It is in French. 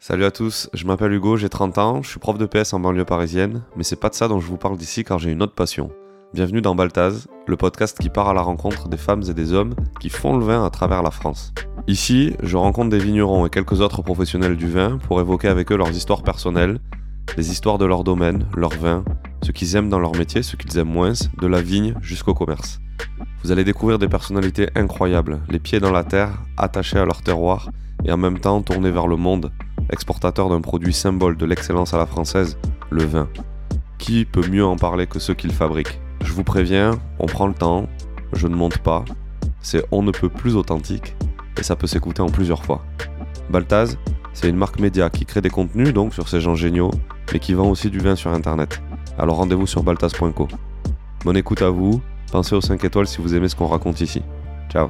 Salut à tous, je m'appelle Hugo, j'ai 30 ans, je suis prof de PS en banlieue parisienne, mais c'est pas de ça dont je vous parle d'ici car j'ai une autre passion. Bienvenue dans Baltaz, le podcast qui part à la rencontre des femmes et des hommes qui font le vin à travers la France. Ici, je rencontre des vignerons et quelques autres professionnels du vin pour évoquer avec eux leurs histoires personnelles, les histoires de leur domaine, leur vin, ce qu'ils aiment dans leur métier, ce qu'ils aiment moins, de la vigne jusqu'au commerce. Vous allez découvrir des personnalités incroyables, les pieds dans la terre, attachés à leur terroir et en même temps tournés vers le monde, exportateurs d'un produit symbole de l'excellence à la française, le vin. Qui peut mieux en parler que ceux qui le fabriquent Je vous préviens, on prend le temps, je ne monte pas, c'est on ne peut plus authentique et ça peut s'écouter en plusieurs fois. Baltaz, c'est une marque média qui crée des contenus donc sur ces gens géniaux, mais qui vend aussi du vin sur internet. Alors rendez-vous sur baltaz.co. Bonne écoute à vous, pensez aux 5 étoiles si vous aimez ce qu'on raconte ici. Ciao